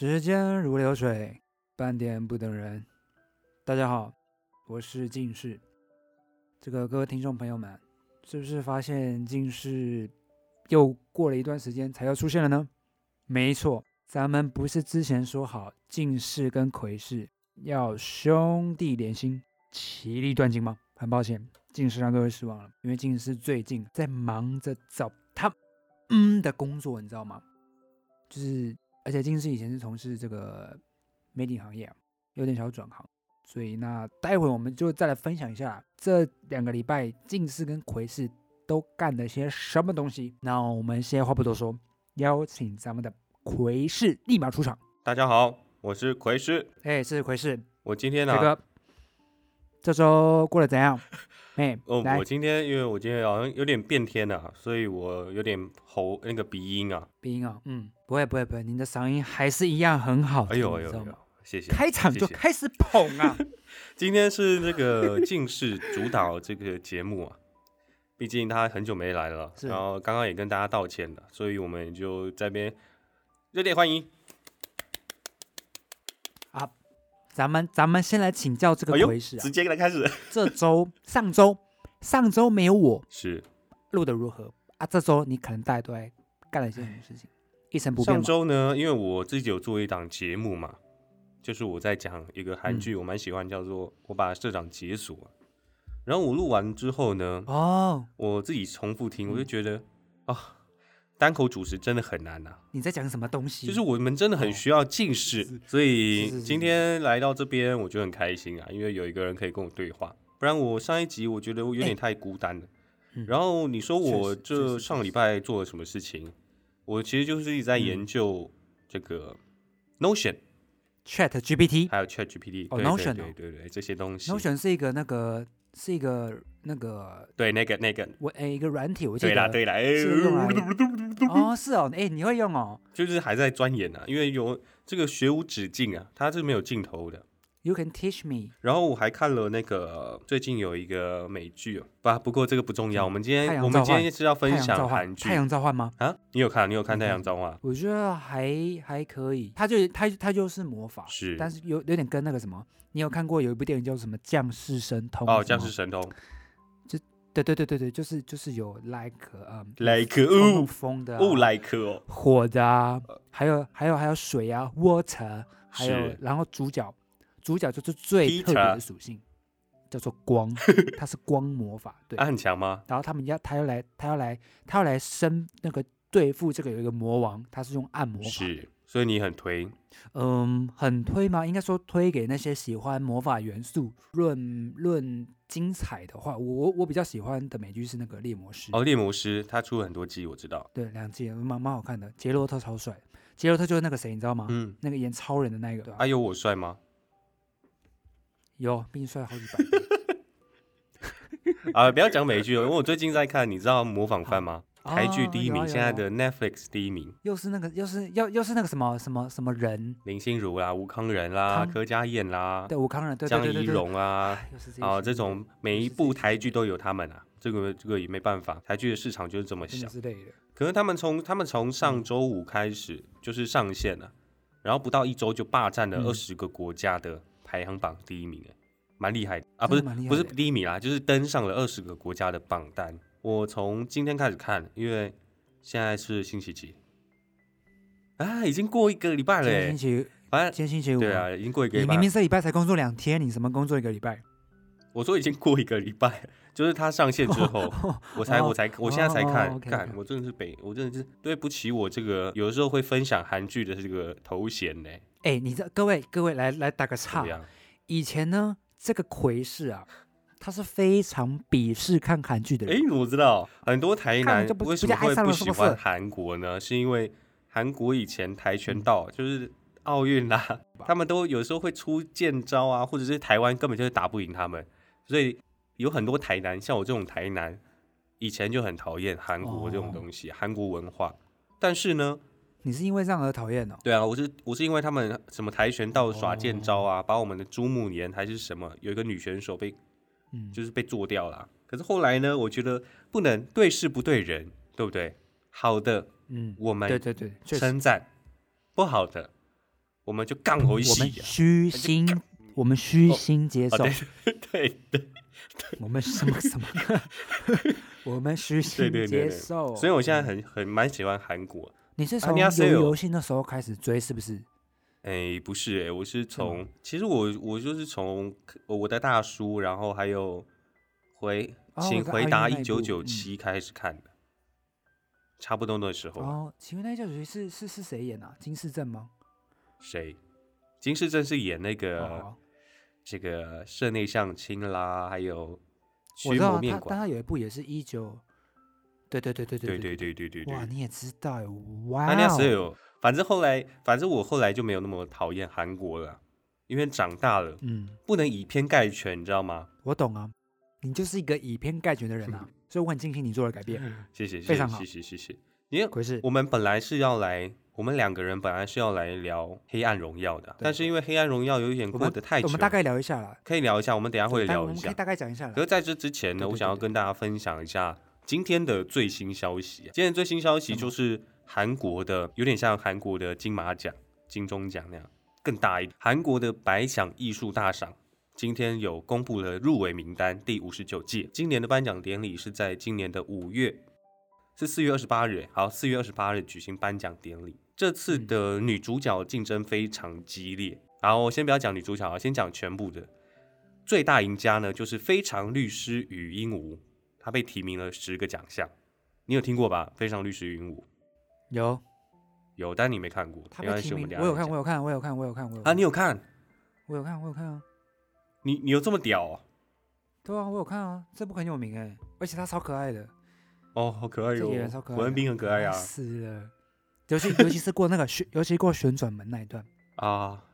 时间如流水，半点不等人。大家好，我是近视。这个各位听众朋友们，是不是发现近视又过了一段时间才又出现了呢？没错，咱们不是之前说好近视跟窥视要兄弟连心，其利断金吗？很抱歉，近视让各位失望了，因为近视最近在忙着找他嗯的工作，你知道吗？就是。而且近视以前是从事这个媒体行业啊，有点小转行，所以那待会我们就再来分享一下这两个礼拜近视跟窥视都干了些什么东西。那我们先话不多说，邀请咱们的窥视立马出场。大家好，我是窥视。哎，是窥视。我今天呢，这个这周过得怎样？哎，哦，我今天因为我今天好像有点变天了，所以我有点喉那个鼻音啊，鼻音啊，嗯，不会不会不会，您的嗓音还是一样很好。哎呦哎呦，谢谢。开场就开始捧啊！今天是那个近视主导这个节目啊，毕竟他很久没来了，然后刚刚也跟大家道歉了，所以我们就这边热烈欢迎。啊咱们咱们先来请教这个回事啊，直接来开始。这周、上周、上周没有我是录的如何啊？这周你可能大家都在干了一些什么事情？一成不变。上周呢，因为我自己有做一档节目嘛，就是我在讲一个韩剧，我蛮喜欢，叫做《我把社长解锁》。然后我录完之后呢，哦，我自己重复听，我就觉得啊。单口主持真的很难呐！你在讲什么东西？就是我们真的很需要近视，所以今天来到这边，我就很开心啊，因为有一个人可以跟我对话。不然我上一集我觉得我有点太孤单了。然后你说我这上个礼拜做了什么事情？我其实就是一直在研究这个 Notion、Chat GPT，还有 Chat GPT。哦，Notion，对对对，这些东西。Notion 是一个那个。是一个那个对那个那个我诶一个软体，我记得对啦对啦，哦是哦，哎你会用哦，就是还在钻研呢，因为有这个学无止境啊，它是没有尽头的。You can teach me。然后我还看了那个最近有一个美剧，不不过这个不重要。我们今天我们今天是要分享韩剧《太阳召唤》吗？啊，你有看？你有看《太阳召唤》？我觉得还还可以，它就它它就是魔法，是，但是有有点跟那个什么，你有看过有一部电影叫什么《降世神通》？哦，《降世神通》。就对对对对对，就是就是有 like 嗯，like 雾风的，雾 like 哦，火的啊，还有还有还有水啊，water，还有然后主角。主角就是最特别的属性，叫做光，它是光魔法，对，他很强吗？然后他们要，他要来，他要来，他要来生那个对付这个有一个魔王，他是用暗魔法，是，所以你很推，嗯，很推吗？应该说推给那些喜欢魔法元素、论论精彩的话，我我比较喜欢的美剧是那个猎魔师，哦，猎魔师他出了很多季，我知道，对，两季蛮蛮好看的，杰洛特超帅，杰洛特就是那个谁，你知道吗？嗯，那个演超人的那个，啊，有我帅吗？有比你帅好几百。啊！不要讲美剧了，因为我最近在看，你知道《模仿犯》吗？台剧第一名，现在的 Netflix 第一名，又是那个，又是又又是那个什么什么什么人？林心如啦，吴康仁啦，柯佳燕啦，对，吴康仁，对江怡蓉啊，啊，这种每一部台剧都有他们啊，这个这个也没办法，台剧的市场就是这么小之类的。可能他们从他们从上周五开始就是上线了，然后不到一周就霸占了二十个国家的。排行榜第一名哎，蛮厉害的啊！不是不是第一名啦，就是登上了二十个国家的榜单。我从今天开始看，因为现在是星期几啊？已经过一个礼拜了。星期，反正今天星期五。对啊，已经过一个礼拜。你明明这礼拜才工作两天，你什么工作一个礼拜？我说已经过一个礼拜，就是他上线之后，我才我才我现在才看。看，我真的是北，我真的是对不起我这个有的时候会分享韩剧的这个头衔呢。哎，你这各位各位来来打个岔。以前呢，这个魁氏啊，他是非常鄙视看韩剧的人。哎，我知道很多台南为什么会不喜欢韩国呢？是因为韩国以前跆拳道就是奥运啦，他们都有时候会出剑招啊，或者是台湾根本就是打不赢他们，所以有很多台南像我这种台南，以前就很讨厌韩国这种东西，韩国文化。但是呢。你是因为这样而讨厌的？对啊，我是我是因为他们什么跆拳道耍剑招啊，把我们的朱木年还是什么有一个女选手被，嗯，就是被做掉了。可是后来呢，我觉得不能对事不对人，对不对？好的，嗯，我们对对对称赞；不好的，我们就杠回戏。我们虚心，我们虚心接受。对 对。我们什么什么？我们虚心接受。所以我现在很很蛮喜欢韩国。你是从游游戏那时候开始追是不是？哎，不是哎，我是从其实我我就是从我的大叔，然后还有回请回答一九九七开始看的，差不多那时候。哦，请问那一九九七是是是谁演啊？金世正吗？谁？金世正是演那个。这个社内相亲啦，还有我知道他，但他有一部也是一九，对对对对对对对对对对哇，你也知道哇，那时有，反正后来，反正我后来就没有那么讨厌韩国了，因为长大了，嗯，不能以偏概全，你知道吗？我懂啊，你就是一个以偏概全的人啊，所以我很庆幸你做了改变，谢谢，非常好，谢谢谢谢，因为我们本来是要来。我们两个人本来是要来聊《黑暗荣耀》的，但是因为《黑暗荣耀》有一点过得太久，我们大概聊一下啦，可以聊一下，我们等下会聊一下，可以大概讲一下。可是在这之前呢，我想要跟大家分享一下今天的最新消息。今天最新消息就是韩国的，有点像韩国的金马奖、金钟奖那样，更大一点。韩国的百想艺术大赏今天有公布了入围名单，第五十九届。今年的颁奖典礼是在今年的五月，是四月二十八日。好，四月二十八日举行颁奖典礼。这次的女主角竞争非常激烈，然后先不要讲女主角啊，先讲全部的最大赢家呢，就是《非常律师与鹦鹉》，她被提名了十个奖项，你有听过吧？《非常律师与鹦鹉》有有，但你没看过。他被提名，我有看，我有看，我有看，我有看，我有啊，你有看？我有看，我有看啊！你你有这么屌？对啊，我有看啊，这部很有名哎，而且他超可爱的。哦，好可爱哟！胡文斌很可爱呀。是的。尤其尤其是过那个旋，尤其过旋转门那一段啊，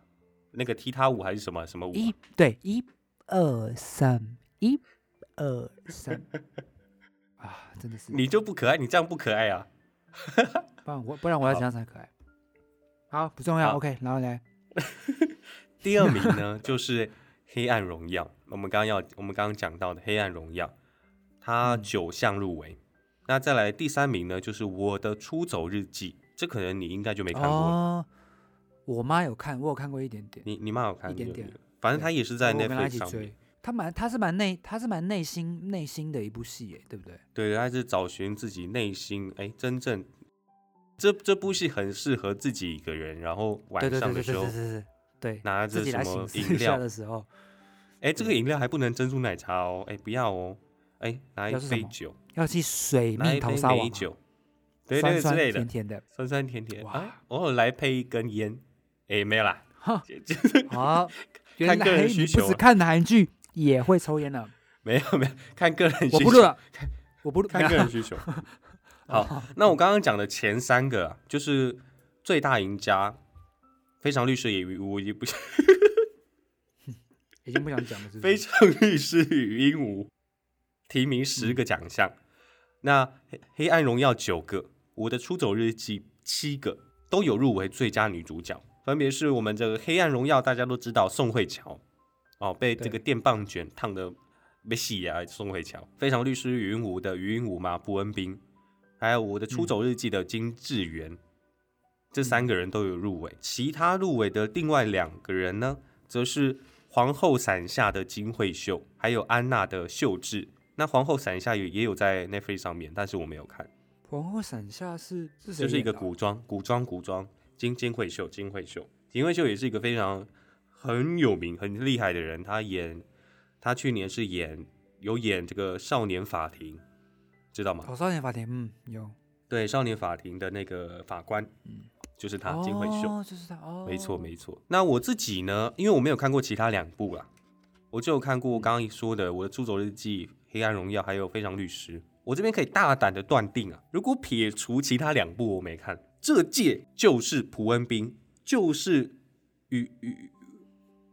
那个踢踏舞还是什么什么舞？一对一二三一二三 啊，真的是你就不可爱，你这样不可爱啊！不然我不然我要怎样才可爱？好，不重要，OK，然后来 第二名呢，就是《黑暗荣耀》，我们刚刚要我们刚刚讲到的《黑暗荣耀》，它九项入围。那再来第三名呢，就是《我的出走日记》。这可能你应该就没看过。我妈有看，我有看过一点点。你你妈有看一点点，反正她也是在那部上面。她蛮，她是蛮内，她是蛮内心内心的一部戏，哎，对不对？对，她是找寻自己内心，哎，真正这这部戏很适合自己一个人，然后晚上的时候，对，拿着什么饮料的时候，哎，这个饮料还不能珍珠奶茶哦，哎，不要哦，哎，拿一杯酒，要去水蜜桃沙王酒。对对之类的，甜甜的，酸酸甜甜。哇，偶尔来配一根烟，哎，没有啦。好，看个人需求。看韩剧也会抽烟的？没有没有，看个人需求。我不录了，我不录。看个人需求。好，那我刚刚讲的前三个就是最大赢家，非常律师也我已经不，已经不想讲了。非常律师与鹦鹉提名十个奖项，那黑黑暗荣耀九个。我的出走日记七个都有入围最佳女主角，分别是我们这个《黑暗荣耀》，大家都知道宋慧乔哦，被这个电棒卷烫的被洗牙。宋慧乔，《非常律师余韵武》的余云武嘛，卜恩斌，还有我的出走日记的金智媛，这三个人都有入围。其他入围的另外两个人呢，则是《皇后伞下》的金惠秀，还有安娜的秀智。那《皇后伞下》也也有在 Netflix 上面，但是我没有看。皇后伞下是是谁？就是一个古装，古装，古装。金金惠秀，金惠秀，金惠秀也是一个非常很有名、很厉害的人。他演，他去年是演有演这个少年法庭，知道吗？哦，少年法庭，嗯，有。对，少年法庭的那个法官，嗯，就是他，金惠秀，就是他，哦，没错，没错。那我自己呢？因为我没有看过其他两部啦，我就有看过刚刚说的《我的出走日记》《黑暗荣耀》，还有《非常律师》。我这边可以大胆的断定啊，如果撇除其他两部我没看，这届就是蒲恩斌，就是与与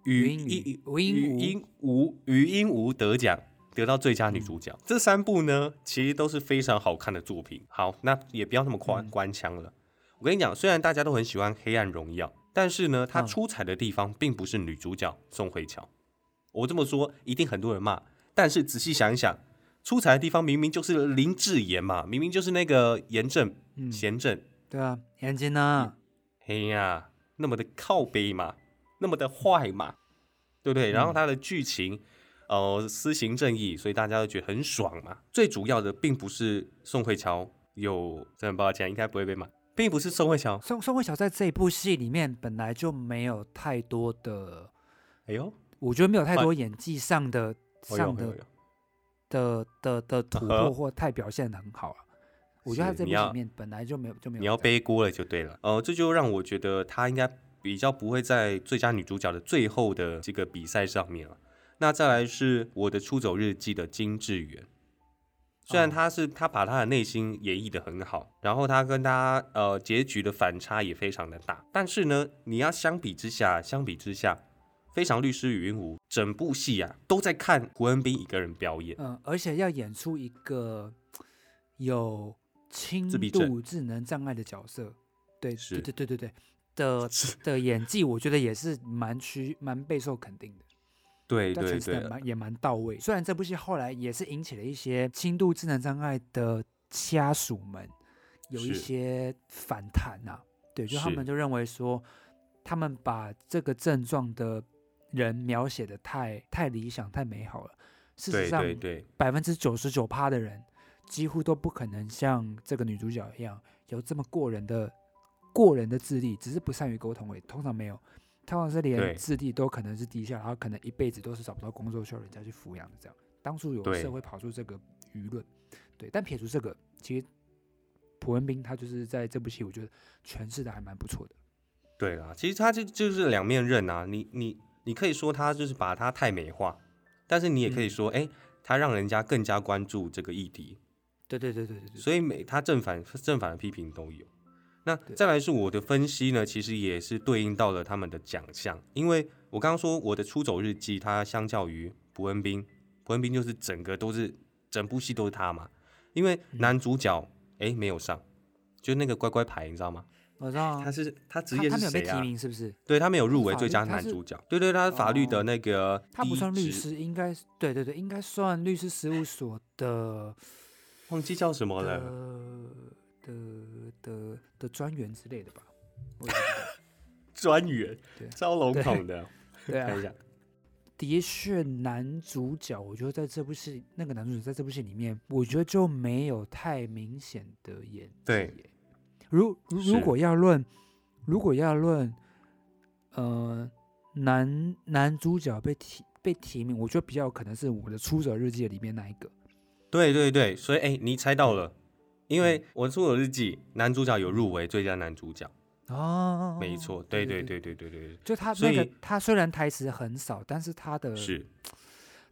与与与鹦鹉与鹦鹉得奖，得到最佳女主角。这三部呢，其实都是非常好看的作品。好，那也不要那么夸官腔了。我跟你讲，虽然大家都很喜欢《黑暗荣耀》，但是呢，它出彩的地方并不是女主角宋慧乔。我这么说一定很多人骂，但是仔细想一想。出彩的地方明明就是林志妍嘛，明明就是那个严正、贤正，对啊，严正啊，嘿呀，那么的靠背嘛，那么的坏嘛，对不对？然后他的剧情，呃，私行正义，所以大家都觉得很爽嘛。最主要的并不是宋慧乔有，真的很抱歉，应该不会被骂，并不是宋慧乔。宋宋慧乔在这一部戏里面本来就没有太多的，哎呦，我觉得没有太多演技上的上的的的的突破或太表现的很好啊。我觉得他这部里面本来就没有就没有。你要背锅了就对了，呃，这就让我觉得他应该比较不会在最佳女主角的最后的这个比赛上面了。那再来是我的出走日记的金智媛，虽然他是他把他的内心演绎的很好，然后他跟他呃结局的反差也非常的大，但是呢，你要相比之下，相比之下，非常律师与云无整部戏啊都在看胡恩斌一个人表演，嗯，而且要演出一个有。轻度智能障碍的角色，对，对对对对对的 的演技，我觉得也是蛮需蛮备受肯定的。对对对，蛮也蛮到位。虽然这部戏后来也是引起了一些轻度智能障碍的家属们有一些反弹呐，对，就他们就认为说，他们把这个症状的人描写的太太理想、太美好了。事实上，百分之九十九趴的人。几乎都不可能像这个女主角一样有这么过人的过人的智力，只是不善于沟通而已。通常没有，通常是连智力都可能是低下，然后可能一辈子都是找不到工作，需要人家去抚养的这样。当初有社会跑出这个舆论，对。但撇除这个，其实朴文斌他就是在这部戏，我觉得诠释的还蛮不错的。对啊，其实他就就是两面刃啊。你你你可以说他就是把他太美化，但是你也可以说，哎，他让人家更加关注这个议题。对对对对对所以每他正反正反的批评都有。那再来是我的分析呢，其实也是对应到了他们的奖项，因为我刚刚说我的出走日记，它相较于朴恩斌，朴恩斌就是整个都是整部戏都是他嘛，因为男主角哎没有上，就那个乖乖牌，你知道吗？我知道，他是他职业是谁啊？提名是不是？对他没有入围最佳男主角，对对，他是法律的那个，他不算律师，应该对对对，应该算律师事务所的。忘记叫什么了？的的的专员之类的吧。专员，招龙统的。对啊。看一下。的确，男主角，我觉得在这部戏，那个男主角在这部戏里面，我觉得就没有太明显的演技。对。如如果要论，如果要论，呃，男男主角被提被提名，我觉得比较可能是我的《出走日记》里面那一个。对对对，所以哎，你猜到了，因为我出走日记男主角有入围最佳男主角哦，没错，对对对对对。对，就他那个他虽然台词很少，但是他的是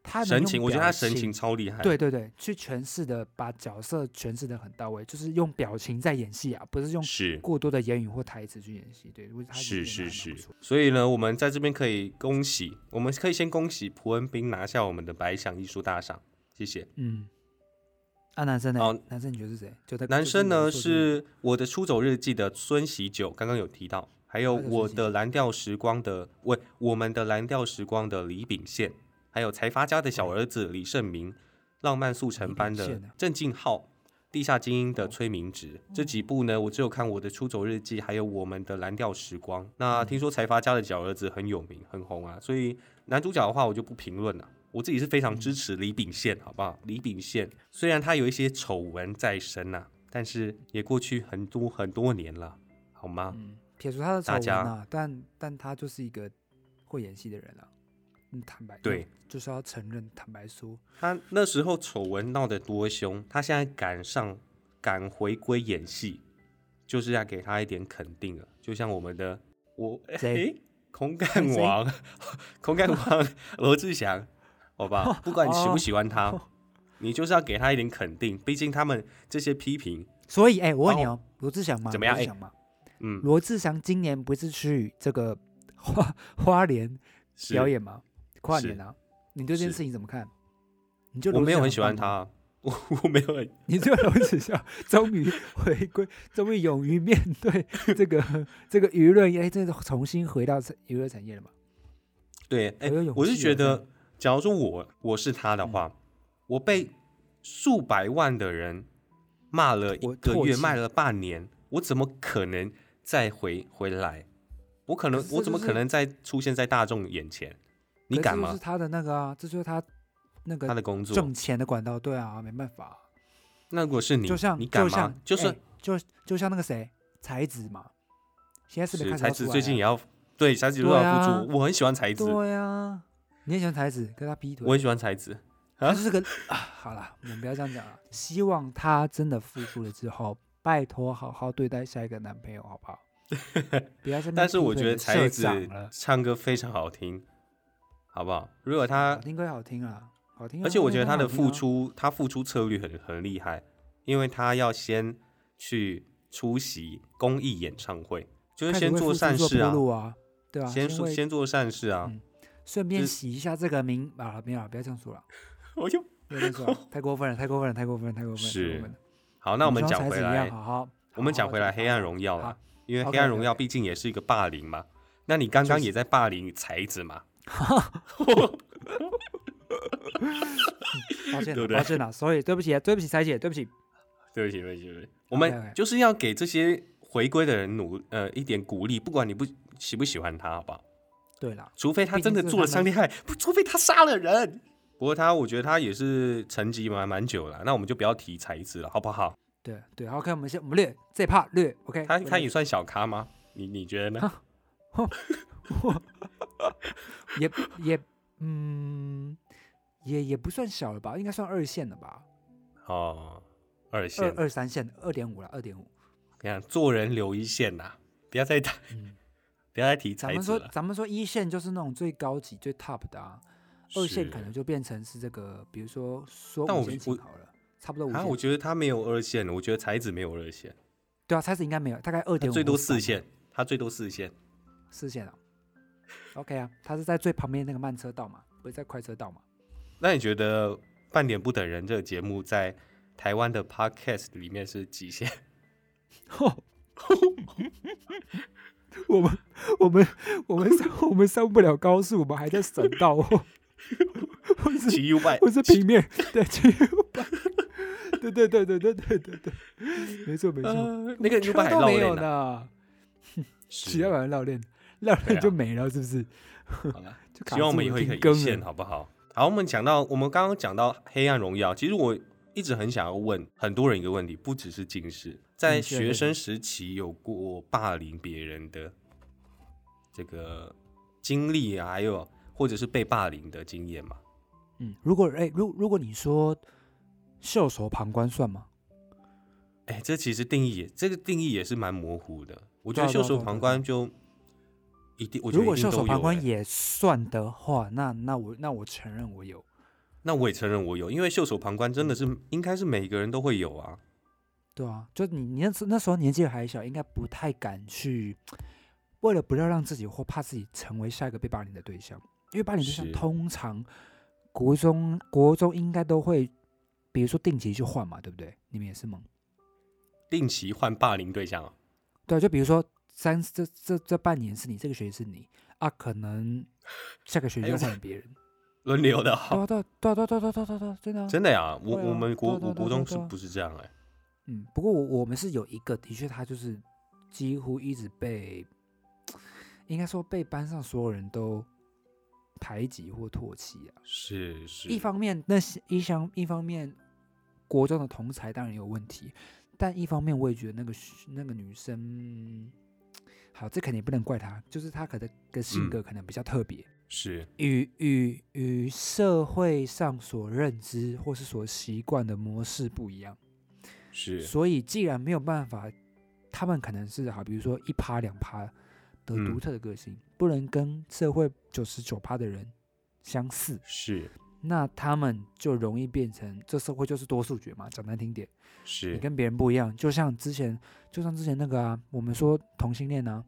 他神情，我觉得他神情超厉害，对对对，去诠释的把角色诠释的很到位，就是用表情在演戏啊，不是用是过多的言语或台词去演戏，对，是是是，所以呢，我们在这边可以恭喜，我们可以先恭喜蒲恩斌拿下我们的白想艺术大赏，谢谢，嗯。啊，男生呢？哦，男生你觉得是谁？就男生呢？是我的出走日记的孙喜九，刚刚有提到，还有我的蓝调时光的喂，我们的蓝调时光的李秉宪，还有财阀家的小儿子李胜明，浪漫速成班的郑敬浩，地下精英的崔明植，这几部呢，我只有看我的出走日记，还有我们的蓝调时光。那听说财阀家的小儿子很有名，很红啊，所以男主角的话我就不评论了。我自己是非常支持李秉宪，好不好？李秉宪虽然他有一些丑闻在身呐，但是也过去很多很多年了，好吗？嗯，撇除他的丑闻啊，但但他就是一个会演戏的人了。嗯，坦白对，就是要承认，坦白说，他那时候丑闻闹得多凶，他现在赶上赶回归演戏，就是要给他一点肯定了。就像我们的我，哎，空干王，空 干王 罗志祥。好吧，不管你喜不喜欢他，你就是要给他一点肯定。毕竟他们这些批评，所以哎，我问你哦，罗志祥吗？怎么样？哎，嗯，罗志祥今年不是去这个花花莲表演吗？跨年啊，你对这件事情怎么看？你就我没有很喜欢他，我我没有很。你这个罗志祥终于回归，终于勇于面对这个 这个舆论，哎，真的重新回到娱乐产业了嘛？对，哎，我是觉得。假如说我我是他的话，我被数百万的人骂了一个月，骂了半年，我怎么可能再回回来？我可能我怎么可能再出现在大众眼前？你敢吗？是他的那个啊，这就是他那个他的工作挣钱的管道。对啊，没办法。那如果是你，就像你敢吗？就是就就像那个谁才子嘛，现在是是才子最近也要对才子又要付出，我很喜欢才子。对呀，你也喜欢才子，跟他劈腿。我很喜欢才子。他是个啊，好了，我们不要这样讲了。希望他真的付出了之后，拜托好好对待下一个男朋友，好不好？不要但是我觉得才子唱歌非常好听，好不好？如果他听歌好听啊，好听。而且我觉得他的付出，他付出策略很很厉害，因为他要先去出席公益演唱会，就是先做善事啊，对啊，先先做善事啊，顺便洗一下这个名啊，没有，不要这样说了。我就太过分了，太过分了，太过分了，太过分了。是，好，那我们讲回来，好好，我们讲回来《黑暗荣耀》了，因为《黑暗荣耀》毕竟也是一个霸凌嘛。那你刚刚也在霸凌才子嘛？抱歉，抱歉了，所以对不起，对不起，才姐，对不起，对不起，对不起，对不起。我们就是要给这些回归的人努呃一点鼓励，不管你不喜不喜欢他，好不好？对了，除非他真的做了伤天害，不，除非他杀了人。不过他，我觉得他也是沉寂蛮蛮久了，那我们就不要提才子了，好不好？对对，OK，我们先我们略这怕略，OK。他他也算小咖吗？你你觉得呢？也也嗯，也也不算小了吧，应该算二线了吧？哦，二线，二二三线，二点五了，二点五。你看，做人留一线呐，不要再谈，不要再提。咱们说，咱们说一线就是那种最高级、最 top 的啊。二线可能就变成是这个，比如说说五线琴好了，差不多五线。我觉得他没有二线，我觉得才子没有二线。对啊，才子应该没有，大概二点五。最多四线，他最多四线。四线啊，OK 啊，他是在最旁边那个慢车道嘛，不是在快车道嘛？那你觉得《半点不等人》这个节目在台湾的 Podcast 里面是极限？我们我们我们上我们上不了高速，我们还在省道。骑 U 拜，或是平面，对，骑 U 拜，对对对对对对对对，没错没错，那个 U 拜都没有呢，骑要玩绕链，绕链就没了，是不是？好了，希望我们以后可以更线，好不好？好，我们讲到，我们刚刚讲到《黑暗荣耀》，其实我一直很想要问很多人一个问题，不只是近视，在学生时期有过霸凌别人的这个经历啊，还有。或者是被霸凌的经验嘛？嗯，如果哎，如如果你说袖手旁观算吗？哎，这其实定义，这个定义也是蛮模糊的。我觉得袖手旁观就一定，我如果袖手旁观也算的话，那那我那我承认我有，那我也承认我有，因为袖手旁观真的是应该是每个人都会有啊。对啊，就你你那那时候年纪还小，应该不太敢去，为了不要让自己或怕自己成为下一个被霸凌的对象。因为霸凌对象通常国中国中应该都会，比如说定期去换嘛，对不对？你们也是吗？定期换霸凌对象啊？对，就比如说三这这这半年是你，这个学期是你啊，可能下个学期就换别人，轮流的，对对对对对对对对，真的真的呀，我我们国我国中是不是这样哎？嗯，不过我我们是有一个，的确他就是几乎一直被，应该说被班上所有人都排挤或唾弃啊。是是，一方面那是一相，一方面国中的同才当然有问题，但一方面我也觉得那个那个女生。好，这肯定不能怪他，就是他可能的性格可能比较特别，是与与与社会上所认知或是所习惯的模式不一样，是。所以既然没有办法，他们可能是好，比如说一趴两趴。的独特的个性不能跟社会九十九趴的人相似，是，那他们就容易变成这社会就是多数决嘛，讲难听点，是你跟别人不一样，就像之前，就像之前那个啊，我们说同性恋呢，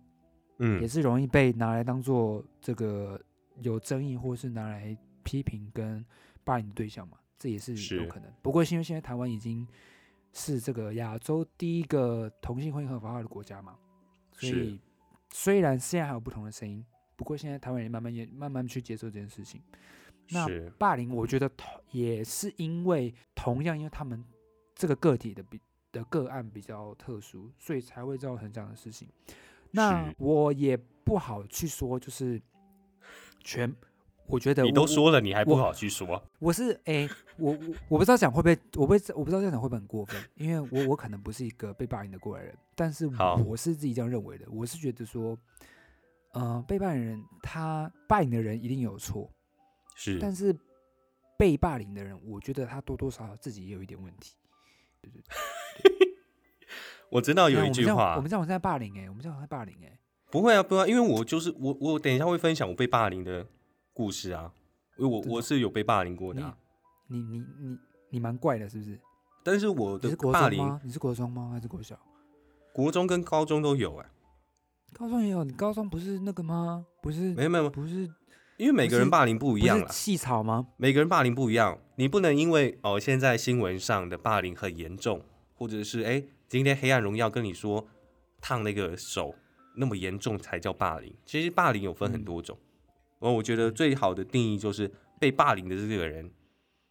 嗯，也是容易被拿来当做这个有争议或是拿来批评跟霸凌的对象嘛，这也是有可能。不过因为现在台湾已经是这个亚洲第一个同性婚姻合法化的国家嘛，所以。虽然现在还有不同的声音，不过现在台湾人慢慢也慢慢去接受这件事情。那霸凌，我觉得也是因为同样，因为他们这个个体的比的个案比较特殊，所以才会造成这样的事情。那我也不好去说，就是全。我觉得你都说了，你还不好去说。我是哎，我我我不知道讲会不会，我不我不知道这样讲会不会很过分，因为我我可能不是一个被霸凌的过来人，但是我是自己这样认为的。我是觉得说，呃，被霸凌人他霸凌的人一定有错，是，但是被霸凌的人，我觉得他多多少少自己也有一点问题。对对对，我知道有一句话，我们这样在霸凌哎，我们这样在霸凌哎，不会啊，不会，啊因为我就是我，我等一下会分享我被霸凌的。故事啊，因为我我是有被霸凌过的。你你你你蛮怪的，是不是？但是我的霸凌，你是国中吗？还是国小？国中跟高中都有哎。高中也有，你高中不是那个吗？不是？没有没有，不是。因为每个人霸凌不一样了。细草吗？每个人霸凌不一样，你不能因为哦现在新闻上的霸凌很严重，或者是哎今天黑暗荣耀跟你说烫那个手那么严重才叫霸凌。其实霸凌有分很多种。哦，我觉得最好的定义就是被霸凌的这个人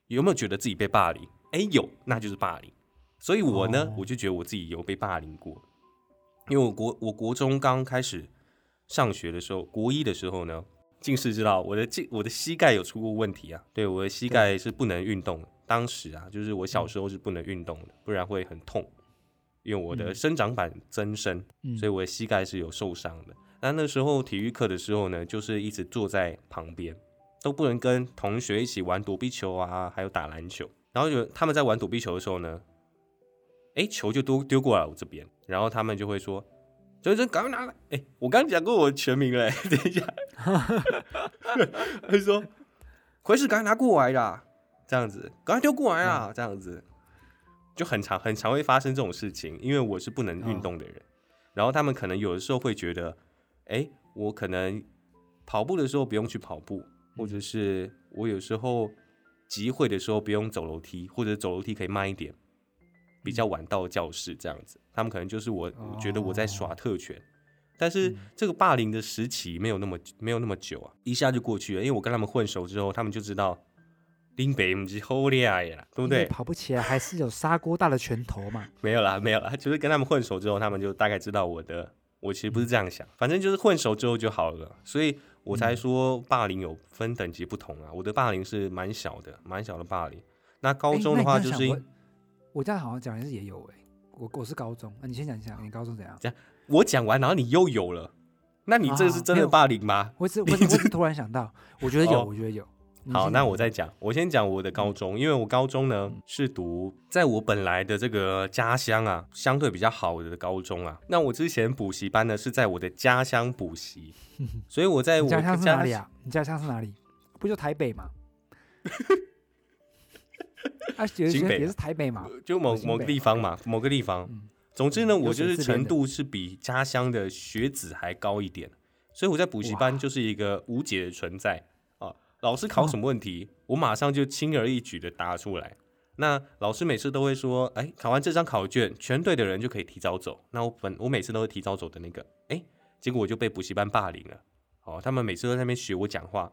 有没有觉得自己被霸凌？哎，有，那就是霸凌。所以我呢，我就觉得我自己有被霸凌过。因为我国我国中刚开始上学的时候，国一的时候呢，近视知道我的近我的膝盖有出过问题啊。对，我的膝盖是不能运动的。当时啊，就是我小时候是不能运动的，不然会很痛。因为我的生长板增生，所以我的膝盖是有受伤的。那那时候体育课的时候呢，就是一直坐在旁边，都不能跟同学一起玩躲避球啊，还有打篮球。然后有他们在玩躲避球的时候呢，哎，球就都丢过来我这边，然后他们就会说：“周真，赶快拿来！”哎，我刚讲过我全名嘞，等一下。他说：“回事，赶快拿过来啦！”这样子，赶快丢过来啊！这样子就很常很常会发生这种事情，因为我是不能运动的人，然后他们可能有的时候会觉得。哎，我可能跑步的时候不用去跑步，或者是我有时候集会的时候不用走楼梯，或者走楼梯可以慢一点，比较晚到教室这样子。他们可能就是我觉得我在耍特权，但是这个霸凌的时期没有那么没有那么久啊，一下就过去了。因为我跟他们混熟之后，他们就知道林北不是好厉害呀，对不对？跑不起来还是有砂锅大的拳头嘛？没有啦，没有啦，就是跟他们混熟之后，他们就大概知道我的。我其实不是这样想，反正就是混熟之后就好了，所以我才说霸凌有分等级不同啊。我的霸凌是蛮小的，蛮小的霸凌。那高中的话就是，我这样好像讲的是也有哎，我我是高中，啊你先讲一下你高中怎样？这样我讲完，然后你又有了，那你这是真的霸凌吗？我是我是突然想到，我觉得有，我觉得有。好，那我再讲。我先讲我的高中，因为我高中呢是读在我本来的这个家乡啊，相对比较好的高中啊。那我之前补习班呢是在我的家乡补习，所以我在我家乡是哪里啊？你家乡是哪里？不就台北吗？啊，新北也是台北嘛，就某某个地方嘛，某个地方。总之呢，我就是程度是比家乡的学子还高一点，所以我在补习班就是一个无解的存在啊。老师考什么问题，我马上就轻而易举的答出来。那老师每次都会说：“哎，考完这张考卷，全对的人就可以提早走。”那我本我每次都会提早走的那个，哎，结果我就被补习班霸凌了。哦，他们每次都在那边学我讲话，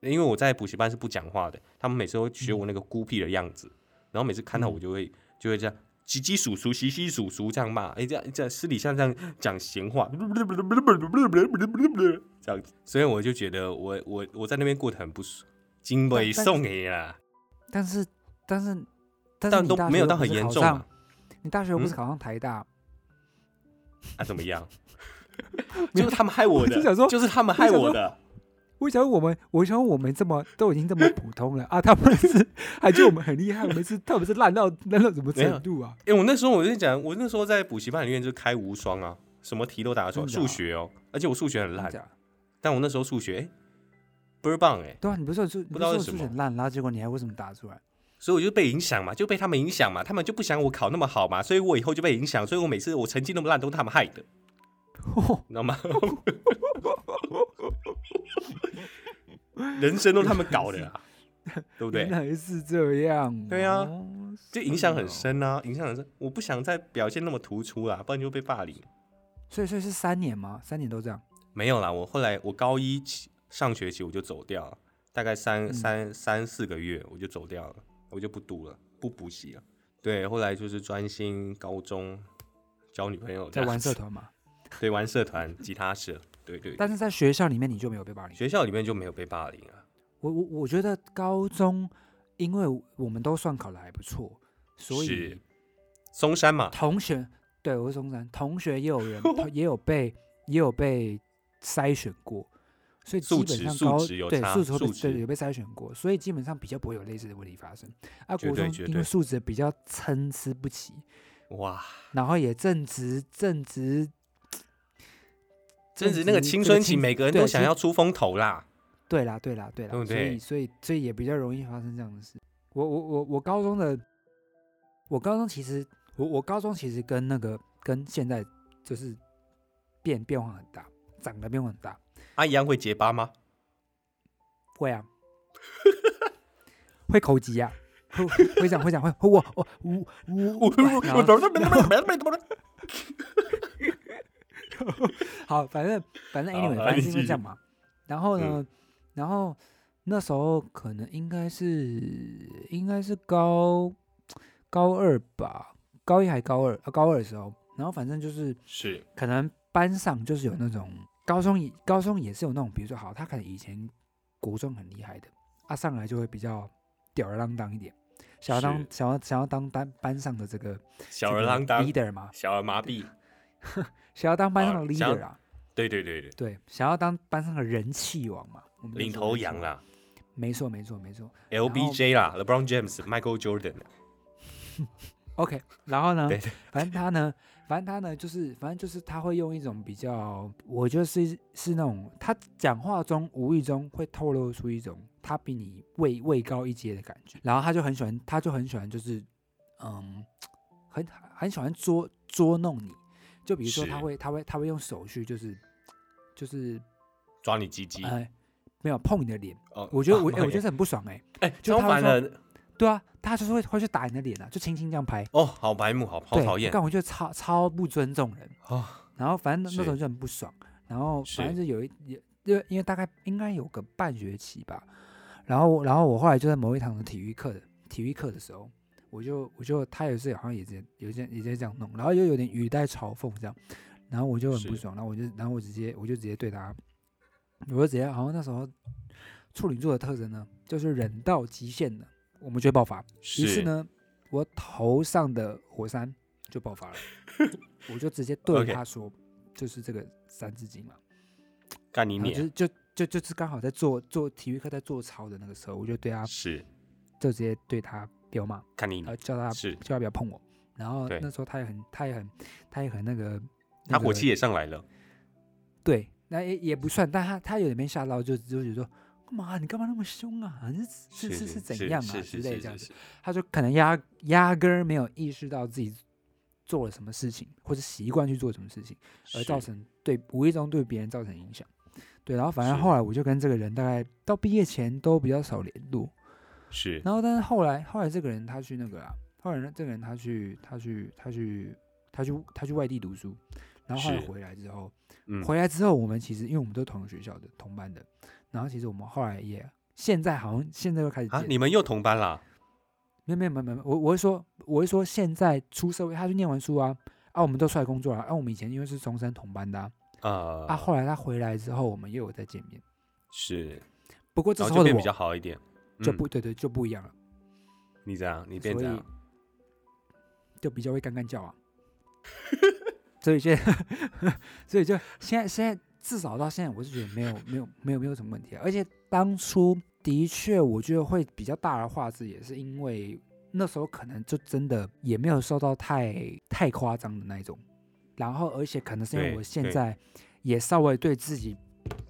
因为我在补习班是不讲话的，他们每次都学我那个孤僻的样子，然后每次看到我就会就会这样叽叽数数、稀稀数数这样骂，哎，这样这样私底下这样讲闲话。这样子，所以我就觉得我我我在那边过得很不爽，经纬送你啦。但是但是但是都没有到很严重啊。你大学又不是考上台大，啊怎么样？就是他们害我的，就是他们害我的。我想我们，我想我们这么都已经这么普通了啊，他们是还觉得我们很厉害，我们是他们是烂到烂到什么程度啊？因为我那时候我就讲，我那时候在补习班里面就开无双啊，什么题都答得出来，数学哦，而且我数学很烂。但我那时候数学哎，倍儿棒哎！对啊，你不是说数不知道数学烂，然后结果你还为什么答出来？所以我就被影响嘛，就被他们影响嘛，他们就不想我考那么好嘛，所以我以后就被影响，所以我每次我成绩那么烂都是他们害的，你知道吗？人生都他们搞的，对不对？原来是这样，对啊，就影响很深啊，影响很深。我不想再表现那么突出啦，不然就被霸凌。所以，所以是三年吗？三年都这样？没有啦，我后来我高一起上学期我就走掉了，大概三三三四个月我就走掉了，我就不读了，不补习了。对，后来就是专心高中交女朋友，在玩社团嘛。对，玩社团吉他社，对对。但是在学校里面你就没有被霸凌？学校里面就没有被霸凌啊。我我我觉得高中，因为我们都算考的还不错，所以松山嘛，同学对我是松山同学，也有人 也有被也有被筛选过，所以基本上高对素质素质有被筛选过，所以基本上比较不会有类似的问题发生。啊，国中因为素质比较参差不齐，哇，然后也正值正值正值那个青春期，每个人都想要出风头啦。对啦，对啦，对啦，所以，所以，所以也比较容易发生这样的事。我，我，我，我高中的，我高中其实，我，我高中其实跟那个跟现在就是变变化很大，长得变化很大。啊，一样会结巴吗？会啊，会口疾啊，会会讲会讲会我我我我我 好，反正反正 anyway，反正是因为这样嘛。然后呢？然后那时候可能应该是应该是高高二吧，高一还高二啊？高二的时候，然后反正就是是可能班上就是有那种高中也高中也是有那种，比如说好，他可能以前国中很厉害的，啊上来就会比较吊儿郎当一点，想要当想要想要当班班上的这个小儿郎当 leader 嘛，小儿麻痹，想要当班上的 leader 啊，对对对对。对，想要当班上的人气王嘛。领头羊啦，没错没错没错，LBJ 啦，LeBron James，Michael Jordan。OK，然后呢，反正他呢，反正他呢，就是反正就是他会用一种比较，我觉得是是那种他讲话中无意中会透露出一种他比你位位高一阶的感觉，然后他就很喜欢，他就很喜欢，就是嗯，很很喜欢捉捉弄你，就比如说他会他会他会用手去就是就是抓你鸡鸡。哎没有碰你的脸，我觉得我 哎，我觉得很不爽哎，哎，就他说，对啊，他就是会会去打你的脸啊，就轻轻这样拍，哦，好白目，好好讨厌，但我觉得超超不尊重人哦。然后反正那时候就很不爽，然后反正就有一也因为因为大概应该有个半学期吧，然后然后我后来就在某一堂的体育课的体育课的时候，我就我就他也是好像也在有些也在这样弄，然后又有点语带嘲讽这样，然后我就很不爽，然后我就然后我直接我就直接对他。我就直接，好像那时候处女座的特征呢，就是忍到极限了，我们就会爆发。于是呢，我头上的火山就爆发了，我就直接对他说，就是这个三字经嘛。干你脸！就就就就是刚好在做做体育课，在做操的那个时候，我就对他是，就直接对他彪骂，看你，呃，叫他是，叫他不要碰我。然后那时候他也很，他也很，他也很那个，他火气也上来了。对。那也也不算，但他他有点被吓到，就就觉得说，干嘛你干嘛那么凶啊？是是是是怎样啊之类这样子，他就可能压压根儿没有意识到自己做了什么事情，或者习惯去做什么事情，而造成对无意中对别人造成影响。对，然后反正后来我就跟这个人大概到毕业前都比较少联络。是，然后但是后来后来这个人他去那个啊，后来这个人他去他去他去他去他去外地读书，然后后来回来之后。回来之后，我们其实因为我们都同学校的同班的，然后其实我们后来也现在好像现在又开始啊，你们又同班了？没有没有没有没有，我我会说我会说现在出社会，他去念完书啊啊，我们都出来工作了啊，我们以前因为是中山同班的啊啊，后来他回来之后，我们又有再见面，是，不过这时候的比较好一点，就不对对就不一样了。你这样，你变这样，就比较会干干叫啊。所以就，所以就现在现在至少到现在，我是觉得没有没有没有没有什么问题。而且当初的确，我觉得会比较大的画质，也是因为那时候可能就真的也没有受到太太夸张的那一种。然后，而且可能是因为我现在也稍微对自己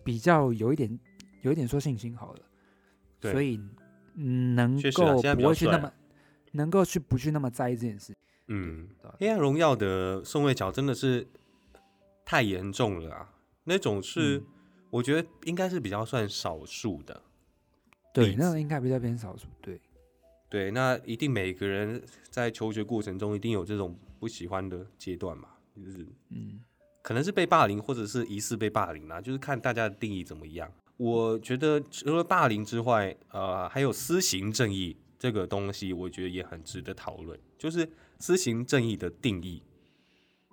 比较有一点有一点说信心好了，所以能够不会去那么能够去不去那么在意这件事。嗯，黑暗荣耀的宋慧乔真的是太严重了啊！那种是我觉得应该是比较算少数的，对，那应该比较偏少数。对，对，那一定每个人在求学过程中一定有这种不喜欢的阶段嘛，就是嗯，可能是被霸凌或者是疑似被霸凌啦，就是看大家的定义怎么样。我觉得除了霸凌之外，呃，还有私刑正义这个东西，我觉得也很值得讨论，就是。私刑正义的定义，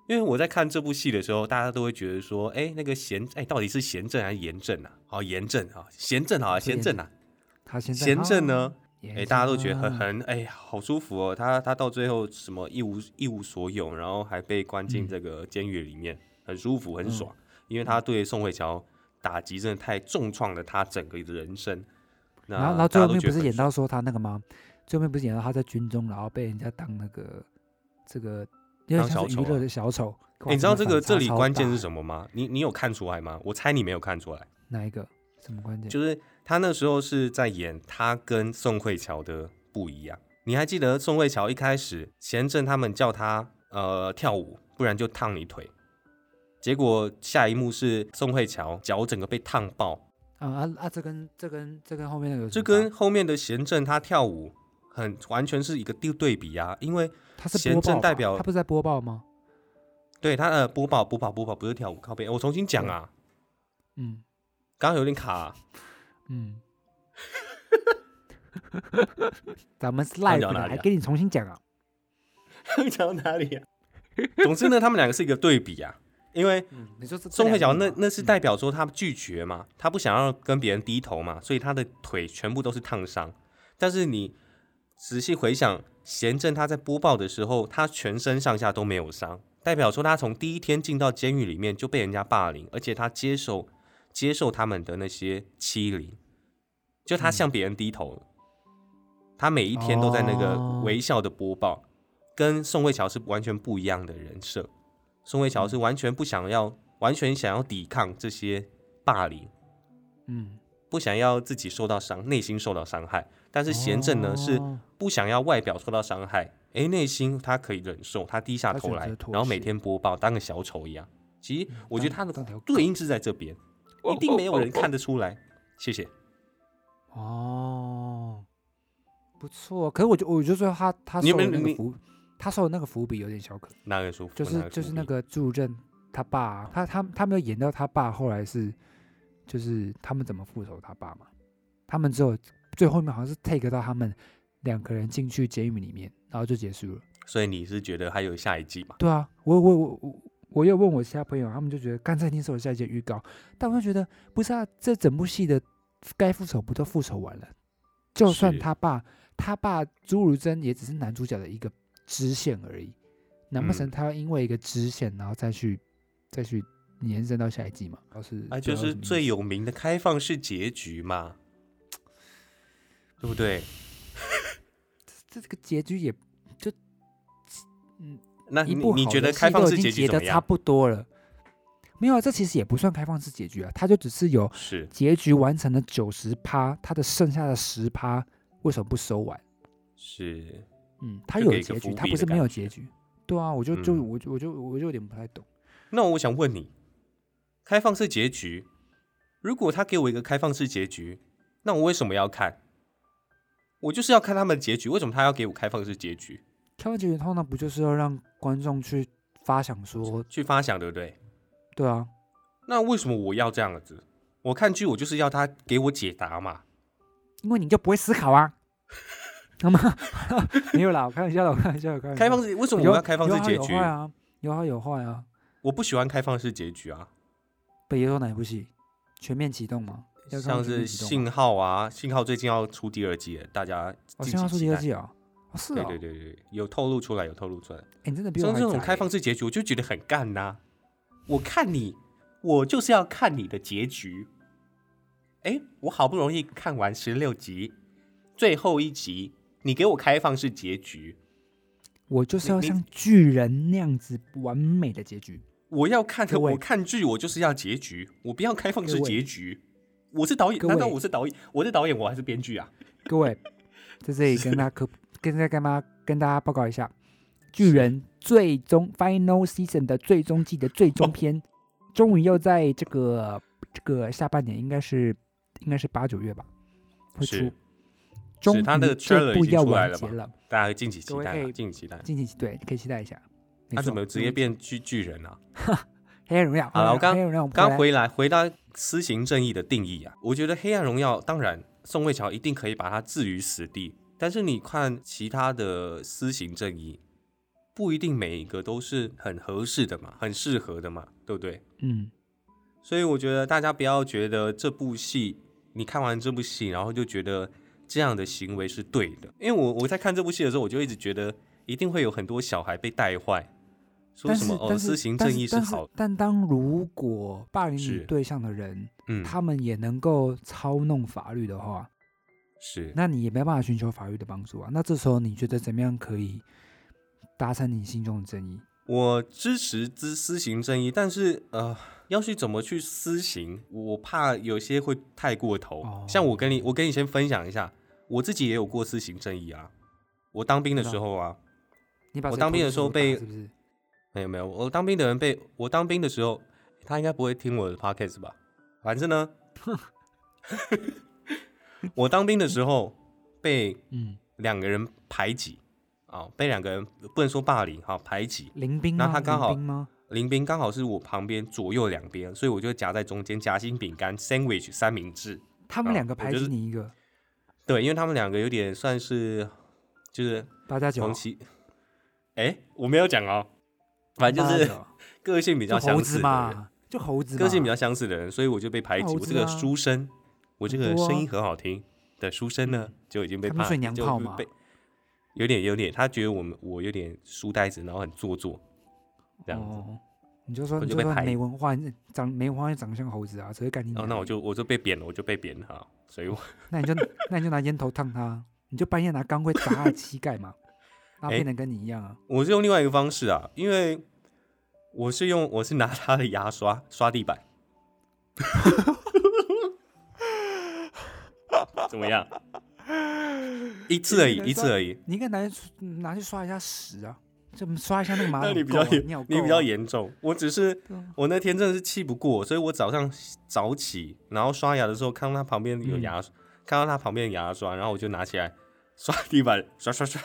因为我在看这部戏的时候，大家都会觉得说，哎，那个贤，哎，到底是贤正还是严正啊？好，严正啊，贤正啊，贤正啊，他贤贤正呢？哎，大家都觉得很很，哎，好舒服哦。他他到最后什么一无一无所有，然后还被关进这个监狱里面，很舒服，很爽。因为他对宋慧乔打击真的太重创了他整个的人生。然后，然后最后面不是演到说他那个吗？最后面不是演到他在军中，然后被人家当那个这个。当小丑，娱乐的小丑。你知道这个这里关键是什么吗？你你有看出来吗？我猜你没有看出来。哪一个？什么关键？就是他那时候是在演他跟宋慧乔的不一样。你还记得宋慧乔一开始贤正他们叫他呃跳舞，不然就烫你腿。结果下一幕是宋慧乔脚整个被烫爆。啊啊啊！这跟这跟这跟后面那个，这跟后面的贤正他跳舞很完全是一个对对比啊，因为。他是贤正代表，他不是在播报吗？对，他呃播报播报播报不是跳舞靠背，我重新讲啊。嗯，刚刚有点卡。嗯，咱们是 live 的，还给你重新讲啊？讲到哪里啊？总之呢，他们两个是一个对比啊，因为你说宋慧乔那那是代表说他拒绝嘛，他不想要跟别人低头嘛，所以他的腿全部都是烫伤。但是你仔细回想。贤正他在播报的时候，他全身上下都没有伤，代表说他从第一天进到监狱里面就被人家霸凌，而且他接受接受他们的那些欺凌，就他向别人低头，他每一天都在那个微笑的播报，跟宋慧乔是完全不一样的人设。宋慧乔是完全不想要，完全想要抵抗这些霸凌，嗯，不想要自己受到伤，内心受到伤害。但是贤正呢是不想要外表受到伤害，哎，内心他可以忍受，他低下头来，然后每天播报，当个小丑一样。其实我觉得他的对应是在这边，一定没有人看得出来。谢谢。哦，不错。可是我就我就说他他受的那个伏，他说的那个伏笔有点小可。哪个伏？就是就是那个朱正他爸，他他他没有演到他爸后来是，就是他们怎么复仇他爸嘛？他们只有。最后面好像是 take 到他们两个人进去监狱里面，然后就结束了。所以你是觉得还有下一季吗？对啊，我我我我我又问我其他朋友，他们就觉得刚才听说有下一季预告，但我就觉得不是啊，这整部戏的该复仇不都复仇完了？就算他爸他爸朱如真也只是男主角的一个支线而已，难不成他要因为一个支线，然后再去再去延伸到下一季吗？是啊，就是最有名的开放式结局嘛。对不对？这这个结局也就嗯，那你你觉得开放式结局的差不多了？没有啊，这其实也不算开放式结局啊，它就只是有是结局完成了九十趴，它的剩下的十趴为什么不收完？是嗯，它有结局，他不是没有结局。对啊，我就就我就我就我就有点不太懂。那我想问你，开放式结局，如果他给我一个开放式结局，那我为什么要看？我就是要看他们的结局，为什么他要给我开放式结局？开放结局通常不就是要让观众去发想说，去发想，对不对？对啊。那为什么我要这样子？我看剧我就是要他给我解答嘛。因为你就不会思考啊。好吗？没有啦，我开玩笑的，我开玩笑的。开放式为什么我们要开放式结局啊？有好有坏啊。我不喜欢开放式结局啊。北野说哪部戏？全面启动吗？像是信号啊，信号最近要出第二季了，大家信号出第二季啊，是啊，对对对对，有透露出来，有透露出来。哎，真的，像这种开放式结局，我就觉得很干呐。我看你，我就是要看你的结局。哎，我好不容易看完十六集，最后一集，你给我开放式结局，我就是要像巨人那样子完美的结局。我要看，我看剧，我就是要结局，我不要开放式结局。我是导演，难道我是导演？我是导演，我还是编剧啊？各位，在这里跟大家科跟大家干嘛？跟大家报告一下，《巨人》最终 Final Season 的最终季的最终篇，终于要在这个这个下半年，应该是应该是八九月吧，会出。终于这部要完结了，大家敬请期待，敬请期待，敬请对，可以期待一下。他怎么直接变巨巨人啊？黑暗荣耀，好了，我刚刚回来回到私刑正义的定义啊，我觉得黑暗荣耀当然宋慧乔一定可以把他置于死地，但是你看其他的私刑正义，不一定每一个都是很合适的嘛，很适合的嘛，对不对？嗯。所以我觉得大家不要觉得这部戏，你看完这部戏，然后就觉得这样的行为是对的。因为我我在看这部戏的时候，我就一直觉得一定会有很多小孩被带坏，说什么哦，私行正义是好。但当如果霸凌你对象的人，嗯，他们也能够操弄法律的话，是，那你也没办法寻求法律的帮助啊。那这时候你觉得怎么样可以达成你心中的正义？我支持私私行正义，但是呃。要去怎么去私刑？我怕有些会太过头。像我跟你，我跟你先分享一下，我自己也有过私刑正义啊。我当兵的时候啊，你把我当兵的时候被，没有没有，我当兵的人被我当兵的时候，他应该不会听我的 podcast 吧？反正呢，我当兵的时候被嗯两个人排挤啊，被两个人不能说霸凌哈，排挤。林兵那他刚好吗？林斌刚好是我旁边左右两边，所以我就夹在中间夹心饼干 sandwich 三明治。他们两个排挤你一个，对，因为他们两个有点算是就是八加九。同期，哎，我没有讲哦，反正就是 个性比较相似嘛，就猴子，个性比较相似的人，所以我就被排挤。我这个书生，我这个声音很好听的书生呢，就已经被排，就被有点有点，他觉得我们我有点书呆子，然后很做作。这样子，你就说你就说没文化，长没文化长得像猴子啊，所以赶紧。哦，那我就我就被贬了，我就被贬哈，所以我那你就那你就拿烟头烫他，你就半夜拿钢盔砸他的膝盖嘛，然后变得跟你一样啊。我是用另外一个方式啊，因为我是用我是拿他的牙刷刷地板，怎么样？一次而已，一次而已。你应该拿拿去刷一下屎啊。就刷一下那个马桶，那你比较严，你比较严重。我只是我那天真的是气不过，所以我早上早起，然后刷牙的时候看到他旁边有牙，看到他旁边牙刷，然后我就拿起来刷地板，刷刷刷，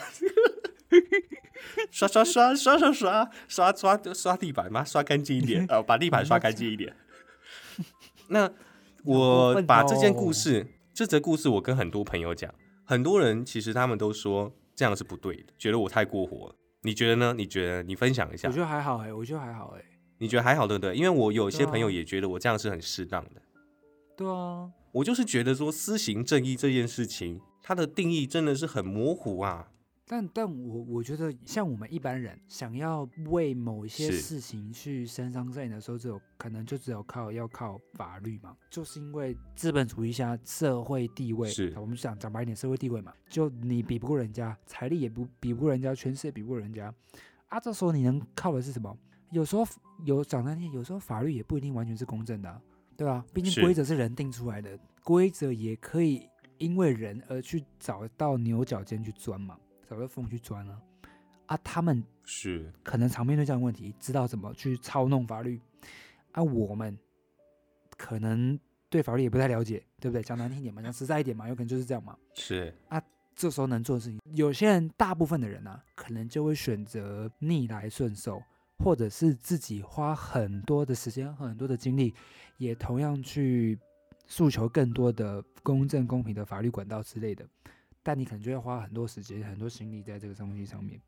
刷刷刷刷刷刷刷刷刷地板嘛，刷干净一点，呃，把地板刷干净一点。那我把这件故事，这则故事我跟很多朋友讲，很多人其实他们都说这样是不对的，觉得我太过火了。你觉得呢？你觉得你分享一下？我觉得还好哎，我觉得还好哎。你觉得还好对不对？因为我有些朋友也觉得我这样是很适当的。对啊，我就是觉得说私刑正义这件事情，它的定义真的是很模糊啊。但但我我觉得，像我们一般人想要为某一些事情去伸张正义的时候，只有可能就只有靠要靠法律嘛，就是因为资本主义下社会地位，是，我们想讲白一点，社会地位嘛，就你比不过人家，财力也不比不过人家，权势也比不过人家，啊，这时候你能靠的是什么？有时候有讲难听，有时候法律也不一定完全是公正的，对吧？毕竟规则是人定出来的，规则也可以因为人而去找到牛角尖去钻嘛。找个缝去钻了啊！他们是可能常面对这样的问题，知道怎么去操弄法律啊。我们可能对法律也不太了解，对不对？讲难听点嘛，讲实在一点嘛，有可能就是这样嘛。是啊，这时候能做的事情，有些人，大部分的人呢，可能就会选择逆来顺受，或者是自己花很多的时间、很多的精力，也同样去诉求更多的公正、公平的法律管道之类的。但你可能就要花很多时间、很多心力在这个东西上面，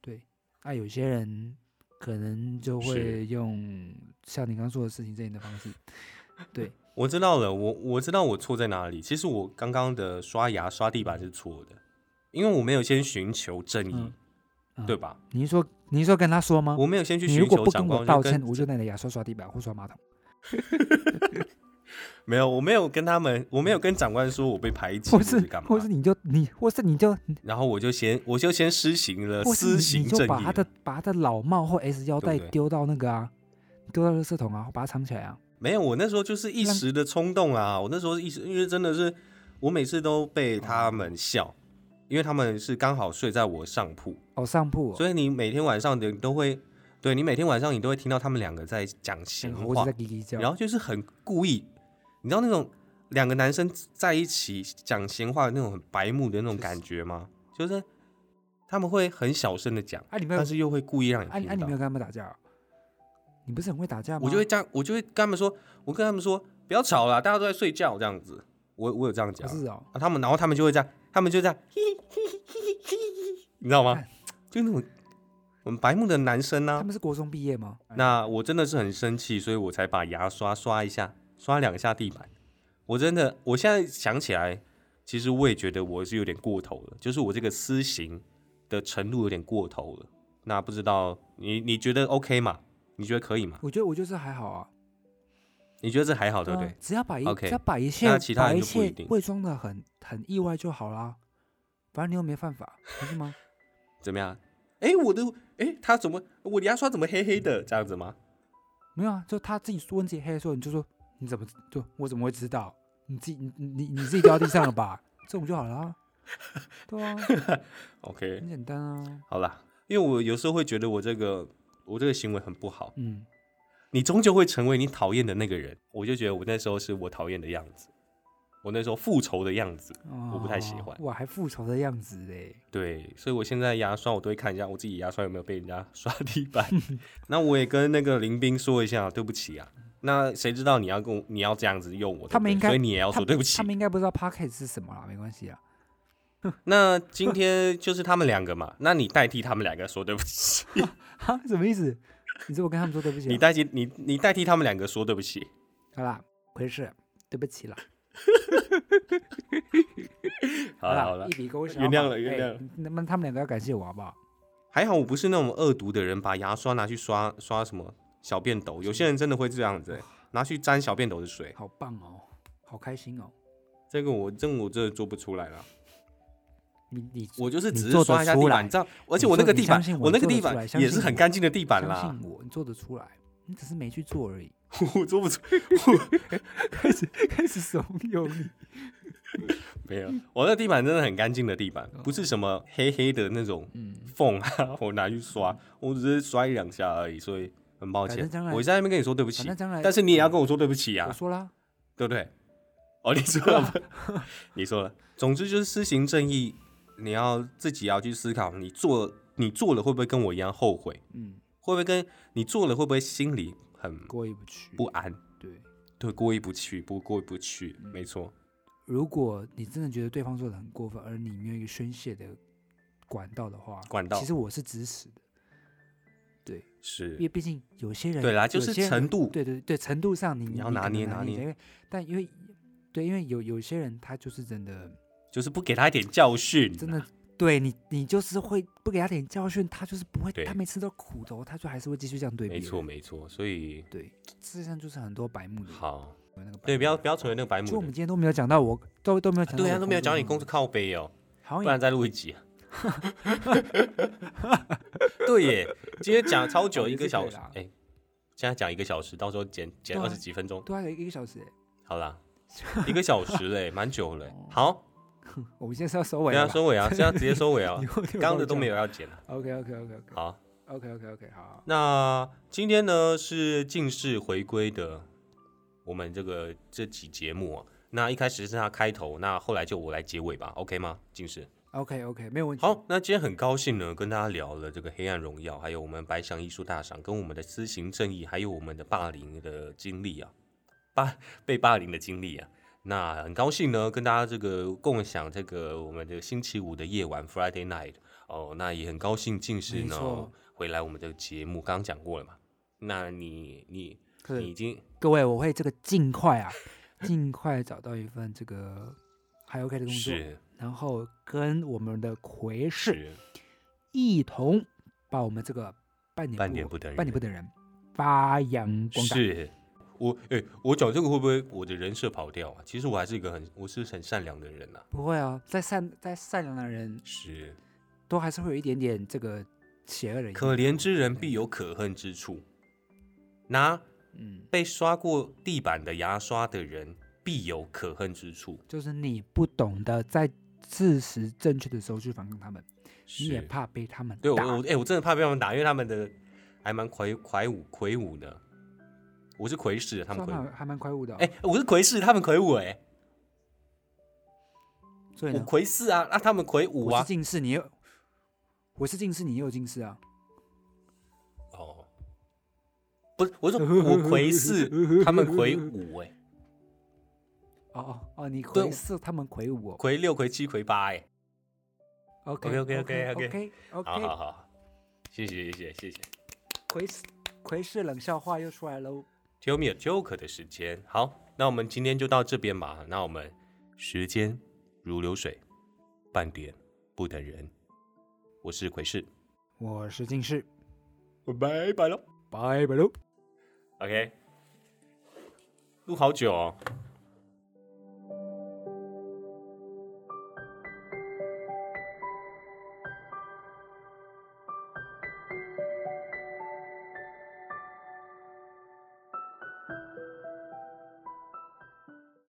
对。那有些人可能就会用像你刚刚说的事情这样的方式，对。我知道了，我我知道我错在哪里。其实我刚刚的刷牙、刷地板是错的，因为我没有先寻求正义，对吧？你是说你是说跟他说吗？我没有先去寻求长官道歉，我就拿你牙刷刷地板或刷马桶。没有，我没有跟他们，我没有跟长官说我被排挤，或是干嘛？或是你就你，或是你就，然后我就先我就先施行了私行正义，就把他的把他的老帽或 S 腰带丢到那个啊，丢到垃圾桶啊，把它藏起来啊。没有，我那时候就是一时的冲动啊，我那时候一时因为真的是我每次都被他们笑，因为他们是刚好睡在我上铺哦上铺，所以你每天晚上的都会。对你每天晚上你都会听到他们两个在讲闲话，然后就是很故意，你知道那种两个男生在一起讲闲话的那种很白目的那种感觉吗？就是他们会很小声的讲，但是又会故意让你听到。你没有跟他们打架？你不是很会打架吗？我就会这样，我就会跟他们说，我跟他们说不要吵了，大家都在睡觉这样子。我我有这样讲，是哦。啊他们然后他们就会这样，他们就这样，你知道吗？就那种。我们白目的男生呢？他们是国中毕业吗？那我真的是很生气，所以我才把牙刷刷一下，刷两下地板。我真的，我现在想起来，其实我也觉得我是有点过头了，就是我这个私刑的程度有点过头了。那不知道你你觉得 OK 吗？你觉得可以吗？我觉得我就是还好啊。你觉得这还好对不对？只要把一只要把一切把一切伪装的很很意外就好啦。反正你又没犯法，不是吗？怎么样？哎，我的哎，他怎么我的牙刷怎么黑黑的这样子吗？没有啊，就他自己问自己黑的时候，你就说你怎么就我怎么会知道？你自己你你你自己掉地上了吧？这种就好了。对啊，OK，很简单啊。好啦，因为我有时候会觉得我这个我这个行为很不好。嗯。你终究会成为你讨厌的那个人，我就觉得我那时候是我讨厌的样子，我那时候复仇的样子，我不太喜欢。我还复仇的样子嘞？对，所以我现在牙刷我都会看一下我自己牙刷有没有被人家 刷地板。那我也跟那个林斌说一下，对不起啊。那谁知道你要跟我你要这样子用我？他们应该，所以你也要说对不起。他们应该不知道 Pocket 是什么啦，没关系啊。那今天就是他们两个嘛，那你代替他们两个说对不起。哈，什么意思？你怎么跟他们说对不起？你代替你你代替他们两个说对不起。好啦，没事，对不起了。好了好了，一笔勾销，原谅了原谅了。那么他们两个要感谢我好不好？还好我不是那种恶毒的人，把牙刷拿去刷刷什么小便斗。有些人真的会这样子，拿去沾小便斗的水。好棒哦，好开心哦。这个我真我真的做不出来了。你你我就是只是刷一下地板，你知道，而且我那个地板，我那个地板也是很干净的地板啦。相信我，你做得出来，你只是没去做而已。我做不出，开始开始怂恿你。没有，我那地板真的很干净的地板，不是什么黑黑的那种缝啊，我拿去刷，我只是刷一两下而已，所以很抱歉。我在那边跟你说对不起，但是你也要跟我说对不起啊。我说啦，对不对？哦，你说了，你说了。总之就是施行正义。你要自己要去思考，你做你做了会不会跟我一样后悔？嗯，会不会跟你做了会不会心里很过意不去、不安？对，对，过意不去，不过意不去，没错。如果你真的觉得对方做的很过分，而你没有一个宣泄的管道的话，管道，其实我是支持的。对，是因为毕竟有些人对啦，就是程度，对对对，程度上你你要拿捏拿捏，因为但因为对，因为有有些人他就是真的。就是不给他一点教训，真的，对你，你就是会不给他点教训，他就是不会，他没吃到苦头，他就还是会继续这样对。没错，没错，所以对，事实上就是很多白目的。好，对，不要不要成为那个白目。就我们今天都没有讲到，我都都没有讲，对啊，都没有讲你公司靠背哦，不然再录一集。对耶，今天讲超久，一个小时，哎，现在讲一个小时，到时候剪剪二十几分钟，对啊，一个小时，好啦，一个小时嘞，蛮久嘞，好。我们现在是要收尾，对啊，收尾啊，现在直接收尾啊，刚的都没有要剪了。OK OK OK OK，好，OK OK OK，好。那今天呢是近视回归的，我们这个这期节目啊，那一开始是他开头，那后来就我来结尾吧，OK 吗？近视，OK OK，没有问题。好，那今天很高兴呢，跟大家聊了这个黑暗荣耀，还有我们白翔艺术大赏，跟我们的私刑正义，还有我们的霸凌的经历啊，霸被霸凌的经历啊。那很高兴呢，跟大家这个共享这个我们的星期五的夜晚 Friday night 哦，那也很高兴近视呢回来我们的节目，刚刚讲过了嘛？那你你你已经各位，我会这个尽快啊，尽快找到一份这个还 OK 的工作，然后跟我们的魁士一同把我们这个半年半年不等半年不等人发扬光大。是。我哎，我讲这个会不会我的人设跑掉啊？其实我还是一个很，我是很善良的人呐。不会啊，在善在善良的人是，都还是会有一点点这个邪恶的。可怜之人必有可恨之处。拿嗯被刷过地板的牙刷的人必有可恨之处。就是你不懂得在事实正确的时候去反抗他们，你也怕被他们对我我哎，我真的怕被他们打，因为他们的还蛮魁魁梧魁梧的。我是魁士，他们魁还蛮魁梧的。哎，我是魁士，他们魁梧哎。所以我魁士啊，那他们魁梧啊。我是近视，你有？我是近视，你也有近视啊？哦，不是，我说我魁士，他们魁梧哎。哦哦哦，你魁四，他们魁五，魁六、魁七、魁八哎。OK OK OK OK OK，好好好。谢谢谢谢谢谢。魁四，魁四冷笑话又出来喽。Tell me a joke 的时间，好，那我们今天就到这边吧。那我们时间如流水，半点不等人。我是魁士，我是近视，我拜拜喽，拜拜喽。OK，录好久哦。